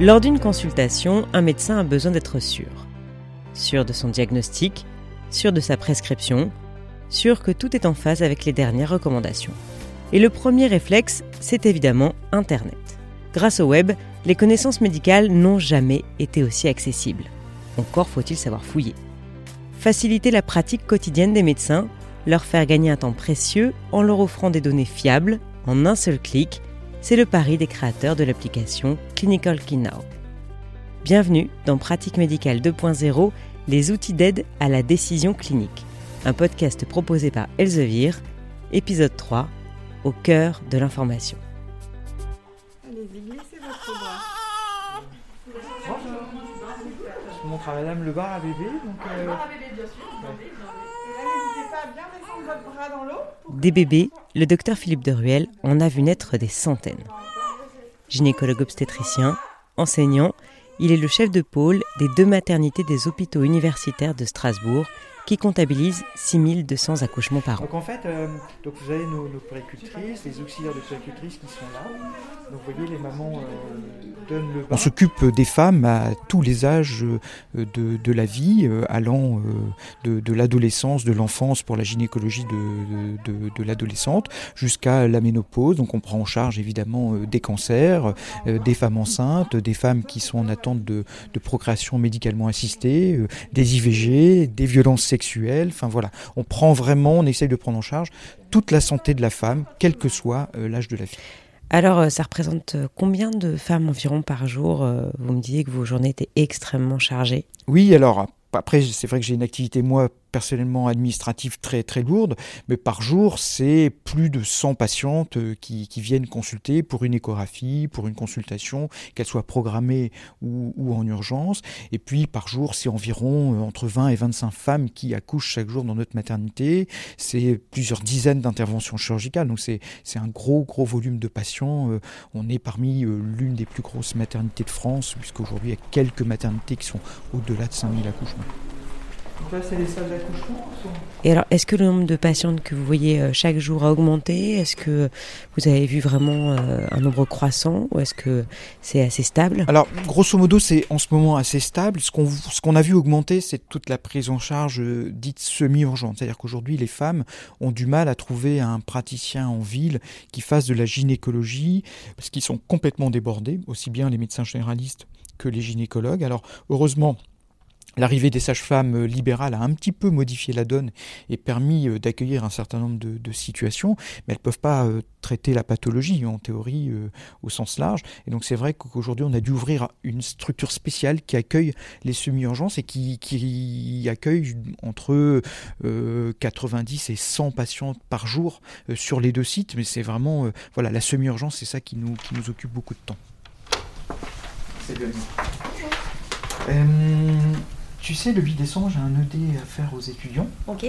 Lors d'une consultation, un médecin a besoin d'être sûr. Sûr de son diagnostic, sûr de sa prescription, sûr que tout est en phase avec les dernières recommandations. Et le premier réflexe, c'est évidemment Internet. Grâce au web, les connaissances médicales n'ont jamais été aussi accessibles. Encore faut-il savoir fouiller. Faciliter la pratique quotidienne des médecins, leur faire gagner un temps précieux en leur offrant des données fiables en un seul clic, c'est le pari des créateurs de l'application Clinical Key Now. Bienvenue dans Pratique médicale 2.0, les outils d'aide à la décision clinique, un podcast proposé par Elsevier, épisode 3, au cœur de l'information. Allez-y, glissez votre bras. Je montre à madame le bar à bébé. Donc, euh, à bien descendre votre bras dans l'eau. Des bébés, le docteur Philippe de Ruel en a vu naître des centaines. Gynécologue obstétricien, enseignant, il est le chef de pôle des deux maternités des hôpitaux universitaires de Strasbourg qui comptabilisent 6200 accouchements par an. donc en fait, euh, donc vous avez nos, nos puéricultrices, les auxiliaires de puéricultrices qui sont là. Donc vous voyez, les mamans euh, donnent le bain. On s'occupe des femmes à tous les âges euh, de, de la vie, euh, allant de, de l'adolescence, de l'enfance pour la gynécologie de, de, de l'adolescente, jusqu'à la ménopause. Donc on prend en charge évidemment des cancers, des femmes enceintes, des femmes qui sont en attente de, de procréation médicalement assistée, des IVG, des violences sexuelles. Enfin voilà, on prend vraiment, on essaye de prendre en charge toute la santé de la femme, quel que soit l'âge de la fille. Alors, euh, ça représente euh, combien de femmes environ par jour Euh, Vous me disiez que vos journées étaient extrêmement chargées? Oui, alors après, c'est vrai que j'ai une activité, moi, personnellement administrative très très lourde, mais par jour, c'est plus de 100 patientes euh, qui, qui viennent consulter pour une échographie, pour une consultation, qu'elle soit programmée ou, ou en urgence. Et puis par jour, c'est environ euh, entre 20 et 25 femmes qui accouchent chaque jour dans notre maternité. C'est plusieurs dizaines d'interventions chirurgicales, donc c'est un gros gros volume de patients. Euh, On est parmi l'une des plus grosses maternités de France, puisqu'aujourd'hui, il y a quelques maternités qui sont au-delà de 5000 accouchements. Donc là, c'est les salles d'accouchement Et alors, est-ce que le nombre de patientes que vous voyez euh, chaque jour a augmenté? Est-ce que vous avez vu vraiment euh, un nombre croissant? Ou est-ce que c'est assez stable? Alors, grosso modo, c'est en ce moment assez stable. Ce qu'on ce qu'on a vu augmenter, c'est toute la prise en charge euh, dite semi-urgente. C'est-à-dire qu'aujourd'hui, les femmes ont du mal à trouver un praticien en ville qui fasse de la gynécologie, parce qu'ils sont complètement débordés, aussi bien les médecins généralistes que les gynécologues. Alors, heureusement, L'arrivée des sages-femmes euh, libérales a un petit peu modifié la donne et permis euh, d'accueillir un certain nombre de, de situations, mais elles ne peuvent pas euh, traiter la pathologie en théorie euh, au sens large. Et donc c'est vrai qu'aujourd'hui on a dû ouvrir une structure spéciale qui accueille les semi-urgences et qui, qui accueille entre euh, 90 et 100 patients par jour euh, sur les deux sites. Mais c'est vraiment euh, voilà la semi-urgence, c'est ça qui nous, qui nous occupe beaucoup de temps. C'est bien. Euh, tu sais, le 8 décembre, j'ai un ED à faire aux étudiants. Ok.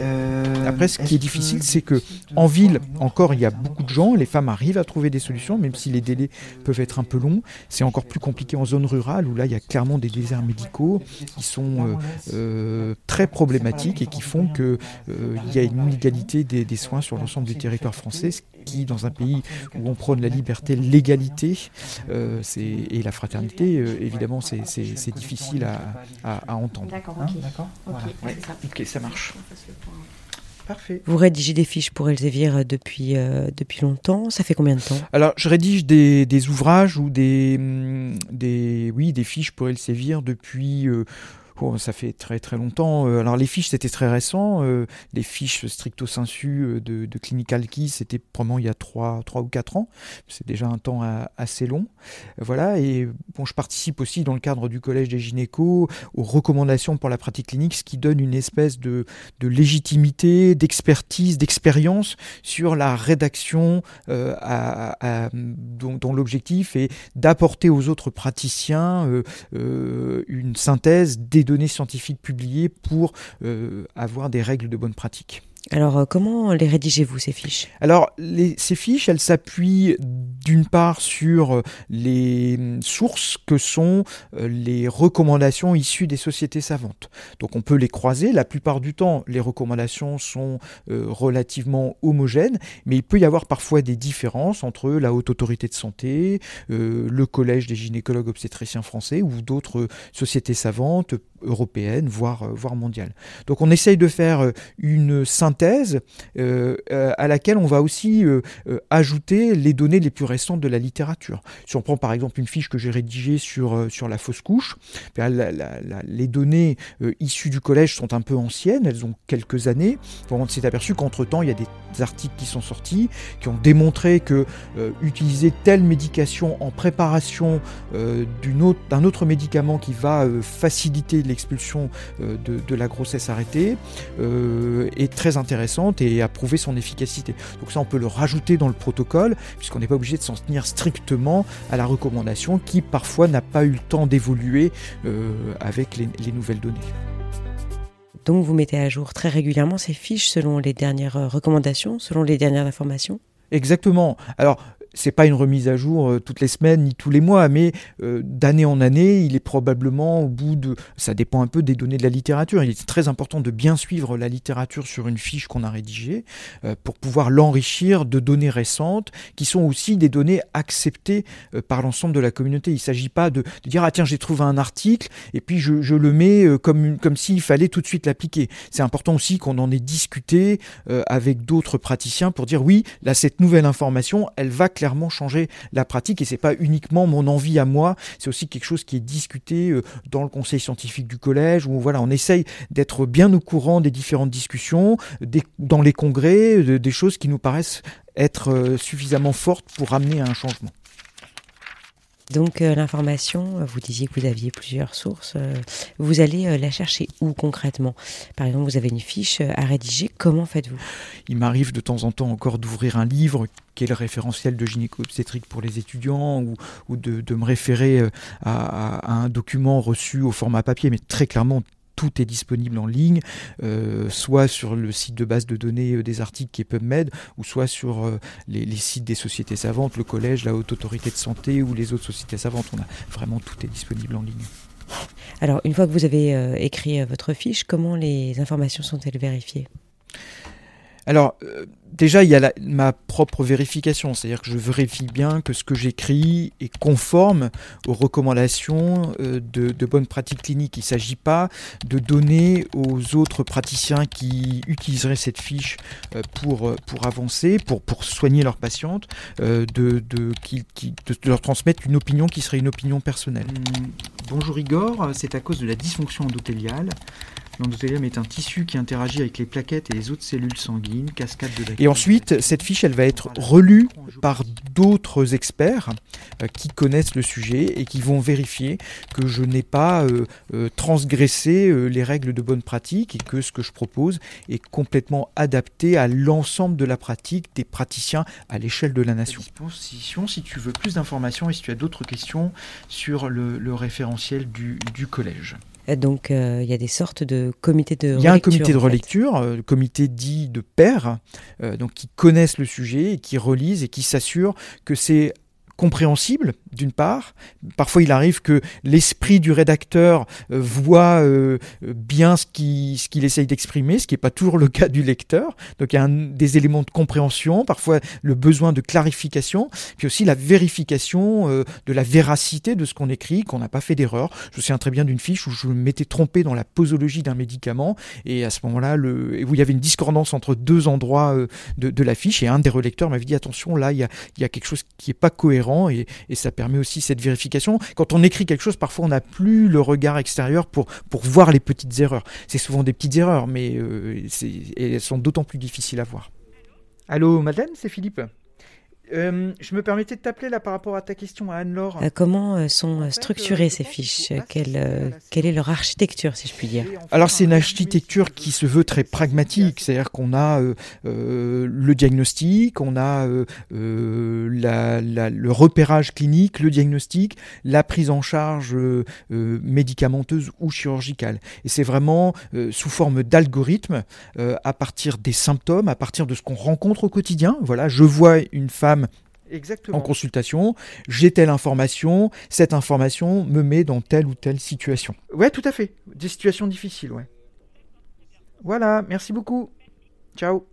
Euh, Après, ce qui est difficile, c'est que en ville, encore, il y a beaucoup de gens. Les femmes arrivent à trouver des solutions, même si les délais peuvent être un peu longs. C'est encore plus compliqué en zone rurale, où là, il y a clairement des déserts médicaux qui sont euh, euh, très problématiques et qui font que euh, il y a une inégalité des, des soins sur l'ensemble du territoire français, ce qui, dans un pays où on prône la liberté, l'égalité euh, et la fraternité, euh, évidemment, c'est- difficile à, à- à entendre. D'accord, Hein, ok. Ouais. ça. Ok, ça marche. Parfait. Vous rédigez des fiches pour Elsevier depuis, euh, depuis longtemps. Ça fait combien de temps? Alors, je rédige des, des ouvrages ou des, hum, des, oui, des fiches pour Elsevier depuis. euh, oh, ça fait très très longtemps. Euh, Alors les fiches c'était très récent. Euh, les fiches stricto sensu euh, de, Clinical Key c'était probablement il y a 3, trois ou 4 ans. C'est déjà un temps assez long. Voilà. Et bon, je participe aussi dans le cadre du Collège des gynécos aux recommandations pour la pratique clinique, ce qui donne une espèce de, légitimité, d'expertise, d'expérience sur la rédaction dont, l'objectif est d'apporter aux autres praticiens une synthèse des données scientifiques publiées pour euh, avoir des règles de bonne pratique. Alors, euh, comment les rédigez-vous, ces fiches? Alors, ces fiches, elles s'appuient d'une part sur euh, les hum, sources que sont euh, les recommandations issues des sociétés savantes. Donc, on peut les croiser. La plupart du temps, les recommandations sont relativement homogènes, mais il peut y avoir parfois des différences entre la Haute Autorité de Santé, le Collège des gynécologues obstétriciens français ou d'autres sociétés savantes européennes, voire, voire mondiales. Donc, on essaye de faire une synthèse thèse euh, euh, à laquelle on va aussi euh, ajouter les données les plus récentes de la littérature. Si on prend par exemple une fiche que j'ai rédigée sur, sur la fausse couche, ben, les données issues du collège sont un peu anciennes, elles ont quelques années. on s'est aperçu qu'entre-temps, il y a des articles qui sont sortis qui ont démontré que utiliser telle médication en préparation d'un autre, autre, médicament qui va faciliter l'expulsion de, de, la grossesse arrêtée est très intéressant intéressante et a prouvé son efficacité. Donc ça, on peut le rajouter dans le protocole, puisqu'on n'est pas obligé de s'en tenir strictement à la recommandation qui parfois n'a pas eu le temps d'évoluer euh, avec les, les nouvelles données. Donc vous mettez à jour très régulièrement ces fiches selon les dernières euh, recommandations, selon les dernières informations? Exactement. Alors, c'est pas une remise à jour euh, toutes les semaines ni tous les mois, mais euh, d'année en année, il est probablement au bout de. Ça dépend un peu des données de la littérature. Il est très important de bien suivre la littérature sur une fiche qu'on a rédigée euh, pour pouvoir l'enrichir de données récentes qui sont aussi des données acceptées par l'ensemble de la communauté. Il ne s'agit pas de, dire ah tiens j'ai trouvé un article et puis je, le mets comme, comme s'il fallait tout de suite l'appliquer. C'est important aussi qu'on en ait discuté avec d'autres praticiens pour dire oui là cette nouvelle information elle va clairement changer la pratique et c'est pas uniquement mon envie à moi, c'est aussi quelque chose qui est discuté euh, dans le conseil scientifique du collège où voilà, on essaye d'être bien au courant des différentes discussions, dans les congrès, des choses qui nous paraissent être euh, suffisamment fortes pour amener à un changement. Donc euh, l'information, euh, vous disiez que vous aviez plusieurs sources. Euh, vous allez la chercher où concrètement? Par exemple, vous avez une fiche à rédiger. Comment faites-vous? Il m'arrive de temps en temps encore d'ouvrir un livre qui est le référentiel de gynéco-obstétrique pour les étudiants ou, de, me référer à, un document reçu au format papier. Mais très clairement, tout est disponible en ligne, euh, soit sur le site de base de données euh, des articles qui est PubMed, ou soit sur euh, les, sites des sociétés savantes, le collège, la haute autorité de santé ou les autres sociétés savantes. On a vraiment tout est disponible en ligne. Alors, une fois que vous avez écrit votre fiche, comment les informations sont-elles vérifiées? Alors, déjà, il y a ma propre vérification, c'est-à-dire que je vérifie bien que ce que j'écris est conforme aux recommandations euh, de, bonnes pratiques cliniques. Il ne s'agit pas de donner aux autres praticiens qui utiliseraient cette fiche euh, pour, euh, avancer, pour, soigner leurs patientes, de, de, leur transmettre une opinion qui serait une opinion personnelle. Hum, bonjour Igor, c'est à cause de la dysfonction endothéliale. L'endothélium est un tissu qui interagit avec les plaquettes et les autres cellules sanguines, cascade de bactéries. Et ensuite, cette fiche, elle va être relue par d'autres experts euh, qui connaissent le sujet et qui vont vérifier que je n'ai pas euh, euh, transgressé les règles de bonne pratique et que ce que je propose est complètement adapté à l'ensemble de la pratique des praticiens à l'échelle de la nation. si tu veux plus d'informations et si tu as d'autres questions sur le, référentiel du collège. Donc euh, il y a des sortes de comités de relecture. Il y a un comité de relecture, euh, le comité dit de pairs, euh, donc qui connaissent le sujet et qui relisent et qui s'assurent que c'est compréhensible d'une part. Parfois, il arrive que l'esprit du rédacteur euh, voit euh, bien ce qu'il ce qu'il essaye d'exprimer, ce qui n'est pas toujours le cas du lecteur. Donc, il y a des éléments de compréhension, parfois le besoin de clarification, puis aussi la vérification euh, de la véracité de ce qu'on écrit, qu'on n'a pas fait d'erreur. Je me souviens très bien d'une fiche où je m'étais trompé dans la posologie d'un médicament, et à ce moment-là, où il y avait une discordance entre deux endroits de, de, la fiche, et un des relecteurs m'avait dit attention, là, il y a, il y a quelque chose qui n'est pas cohérent, et, ça permet permet aussi cette vérification. Quand on écrit quelque chose, parfois on n'a plus le regard extérieur pour, pour voir les petites erreurs. C'est souvent des petites erreurs, mais euh, elles sont d'autant plus difficiles à voir. Allô, madame, c'est Philippe? Euh, je me permettais de t'appeler là par rapport à ta question à Anne-Laure. Euh, comment euh, sont euh, fait, structurées euh, ces fiches? quelle, euh, quelle est leur architecture, si je puis dire? Alors c'est une architecture qui se veut très pragmatique, c'est-à-dire qu'on a euh, euh, le diagnostic, on a la- la- le repérage clinique, le diagnostic, la prise en charge médicamenteuse ou chirurgicale. Et c'est vraiment euh, sous forme d'algorithme, euh, à partir des symptômes, à partir de ce qu'on rencontre au quotidien. Voilà, je vois une femme en consultation, j'ai telle information, cette information me met dans telle ou telle situation. Ouais, tout à fait. Des situations difficiles, ouais. Voilà, merci beaucoup. Ciao.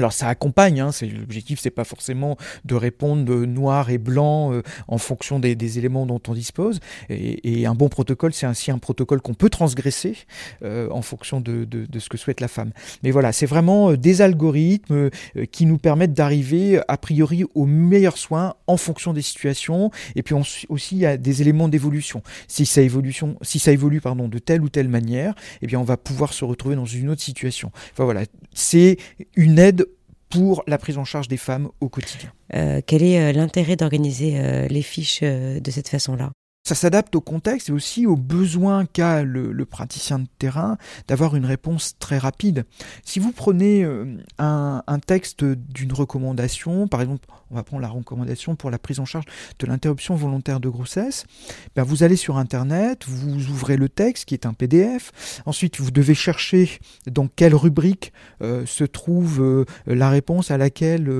Alors ça accompagne, hein, l'objectif, c'est pas forcément de répondre de noir et blanc euh, en fonction des, éléments dont on dispose. Et, un bon protocole, c'est ainsi un protocole qu'on peut transgresser euh, en fonction de, ce que souhaite la femme. Mais voilà, c'est vraiment euh, des algorithmes qui nous permettent d'arriver a priori aux meilleurs soins en fonction des situations. Et puis on- aussi a des éléments d'évolution. Si ça évolue de telle ou telle manière, eh bien on va pouvoir se retrouver dans une autre situation. Enfin voilà, c'est une aide pour la prise en charge des femmes au quotidien. Euh, Quel est euh, l'intérêt d'organiser euh, les fiches de cette façon-là? Ça s'adapte au contexte et aussi aux besoins qu'a le, praticien de terrain d'avoir une réponse très rapide. Si vous prenez euh, un, texte d'une recommandation, par exemple, on va prendre la recommandation pour la prise en charge de l'interruption volontaire de grossesse, ben vous allez sur Internet, vous ouvrez le texte qui est un PDF, ensuite vous devez chercher dans quelle rubrique euh, se trouve euh, la réponse à laquelle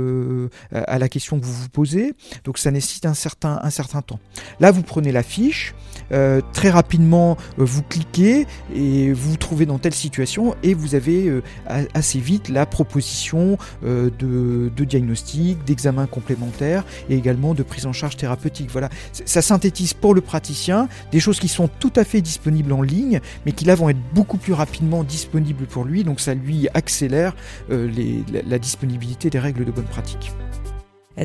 à la question que vous vous posez. Donc ça nécessite un certain, un certain temps. Là, vous prenez la fiche, euh, très rapidement, euh, vous cliquez et vous vous trouvez dans telle situation et vous avez euh, assez vite la proposition de, diagnostic, d'examen complémentaire et également de prise en charge thérapeutique. Voilà, ça synthétise pour le praticien des choses qui sont tout à fait disponibles en ligne, mais qui là vont être beaucoup plus rapidement disponibles pour lui, donc ça lui accélère la disponibilité des règles de bonne pratique.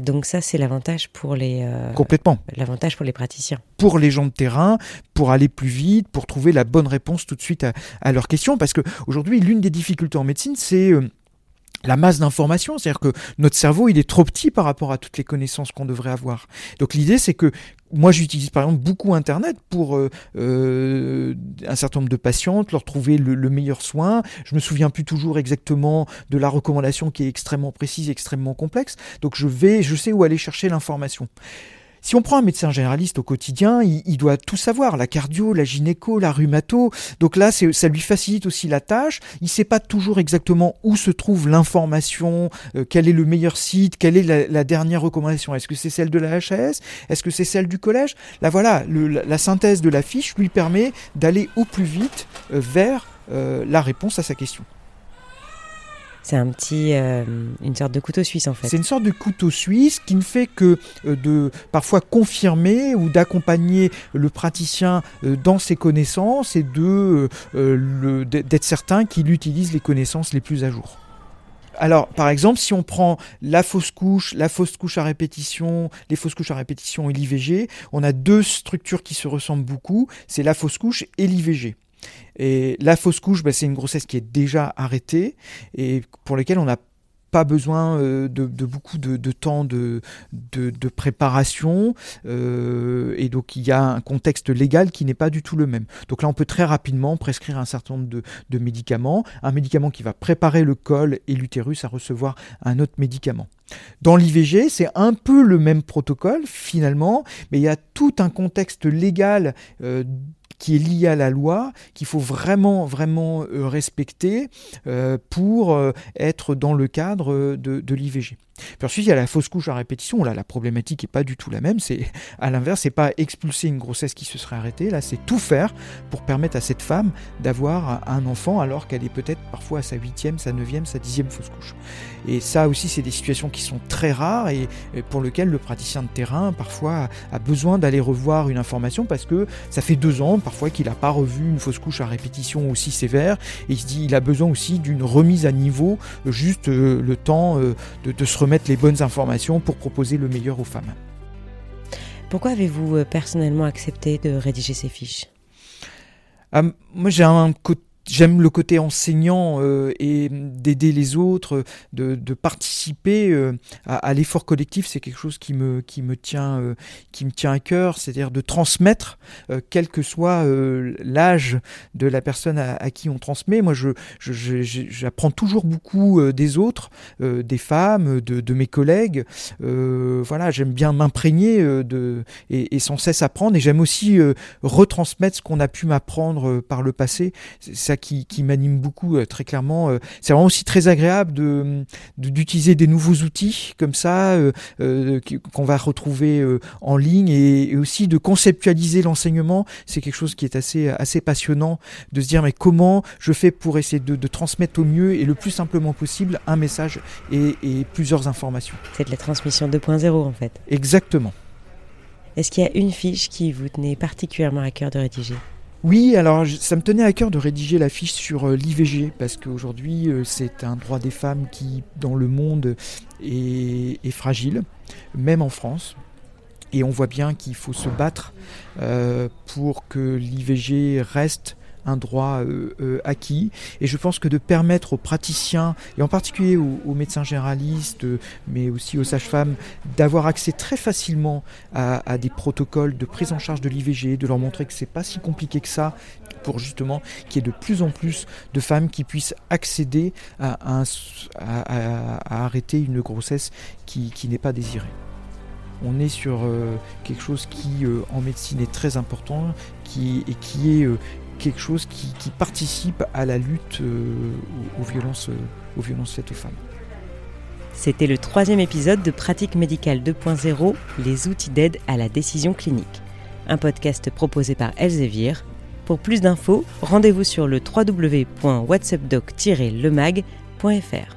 Donc ça, c'est l'avantage pour les euh, Complètement. l'avantage pour les praticiens. pour les gens de terrain, pour aller plus vite, pour trouver la bonne réponse tout de suite à, à leurs questions. Parce que aujourd'hui, l'une des difficultés en médecine, c'est euh, la masse d'informations. C'est-à-dire que notre cerveau, il est trop petit par rapport à toutes les connaissances qu'on devrait avoir. Donc l'idée, c'est que moi, j'utilise par exemple beaucoup Internet pour euh, euh, un certain nombre de patientes, leur trouver le, le meilleur soin. Je me souviens plus toujours exactement de la recommandation qui est extrêmement précise, extrêmement complexe. Donc je vais, je sais où aller chercher l'information. Si on prend un médecin généraliste au quotidien, il, il doit tout savoir, la cardio, la gynéco, la rhumato. Donc là, ça lui facilite aussi la tâche. Il sait pas toujours exactement où se trouve l'information, euh, quel est le meilleur site, quelle est la, la dernière recommandation. Est-ce que c'est celle de la HAS Est-ce que c'est celle du collège? Là, voilà, le- la synthèse de la fiche lui permet d'aller au plus vite euh, vers euh, la réponse à sa question. C'est un petit, euh, une sorte de couteau suisse en fait. C'est une sorte de couteau suisse qui ne fait que euh, de parfois confirmer ou d'accompagner le praticien euh, dans ses connaissances et de d'être certain qu'il utilise les connaissances les plus à jour. Alors, par exemple, si on prend la fausse couche, la fausse couche à répétition, les fausses couches à répétition et l'IVG, on a deux structures qui se ressemblent beaucoup, c'est la fausse couche et l'IVG. Et la fausse couche, bah, c'est une grossesse qui est déjà arrêtée et pour laquelle on n'a pas besoin euh, de, beaucoup de, temps de, préparation euh, et donc il y a un contexte légal qui n'est pas du tout le même. Donc là on peut très rapidement prescrire un certain nombre de, de médicaments, un médicament qui va préparer le col et l'utérus à recevoir un autre médicament. Dans l'IVG, c'est un peu le même protocole finalement, mais il y a tout un contexte légal euh, qui est lié à la loi, qu'il faut vraiment, vraiment euh, respecter euh, pour euh, être dans le cadre de, de l'IVG. Puis ensuite, il y a la fausse couche à répétition. Là, la problématique n'est pas du tout la même. C'est à l'inverse, c'est pas expulser une grossesse qui se serait arrêtée. Là, c'est tout faire pour permettre à cette femme d'avoir un enfant alors qu'elle est peut-être parfois à sa huitième, sa neuvième, sa dixième fausse couche. Et ça aussi, c'est des situations qui sont très rares et, pour lesquelles le praticien de terrain parfois a besoin d'aller revoir une information parce que ça fait deux ans parfois qu'il n'a pas revu une fausse couche à répétition aussi sévère et il se dit il a besoin aussi d'une remise à niveau, juste euh, le temps euh, de, de se remettre les bonnes informations pour proposer le meilleur aux femmes. Pourquoi avez-vous euh, personnellement accepté de rédiger ces fiches? Ah, moi j'ai un côté j'aime le côté enseignant euh, et d'aider les autres, de, de participer euh, à, à l'effort collectif, c'est quelque chose qui me qui me tient euh, qui me tient à cœur, c'est-à-dire de transmettre, euh, quel que soit euh, l'âge de la personne à, à qui on transmet. Moi, je je- toujours beaucoup euh, des autres, des femmes, de, de mes collègues. Voilà, j'aime bien m'imprégner de et, et sans cesse apprendre, et j'aime aussi retransmettre ce qu'on a pu m'apprendre par le passé. Ça qui, qui m'anime beaucoup, euh, très clairement. Euh, C'est vraiment aussi très agréable de d'utiliser des nouveaux outils comme ça euh, qu'on va retrouver en ligne et, et aussi de conceptualiser l'enseignement. C'est quelque chose qui est assez assez passionnant de se dire mais comment je fais pour essayer de, de transmettre au mieux et le plus simplement possible un message et, et plusieurs informations. C'est de la transmission 2.0 en fait. Exactement. Est-ce qu'il y a une fiche qui vous tenait particulièrement à cœur de rédiger? Oui, alors ça me tenait à cœur de rédiger la fiche sur euh, l'IVG parce qu'aujourd'hui euh, c'est un droit des femmes qui dans le monde est, est fragile, même en France. Et on voit bien qu'il faut se battre euh, pour que l'IVG reste un droit euh, euh, acquis. Et je pense que de permettre aux praticiens, et en particulier aux, médecins généralistes, euh, mais aussi aux sages-femmes, d'avoir accès très facilement à, des protocoles de prise en charge de l'IVG, de leur montrer que c'est pas si compliqué que ça, pour justement qu'il y ait de plus en plus de femmes qui puissent accéder à, arrêter une grossesse qui, n'est pas désirée. On est sur quelque chose qui en médecine est très important qui, et qui est quelque chose qui, participe à la lutte euh, aux, aux violences, euh, aux violences faites aux femmes. C'était le troisième épisode de Pratique médicale 2.0, les outils d'aide à la décision clinique. Un podcast proposé par Elsevier. Pour plus d'infos, rendez-vous sur le www.whatsappdoc-lemag.fr.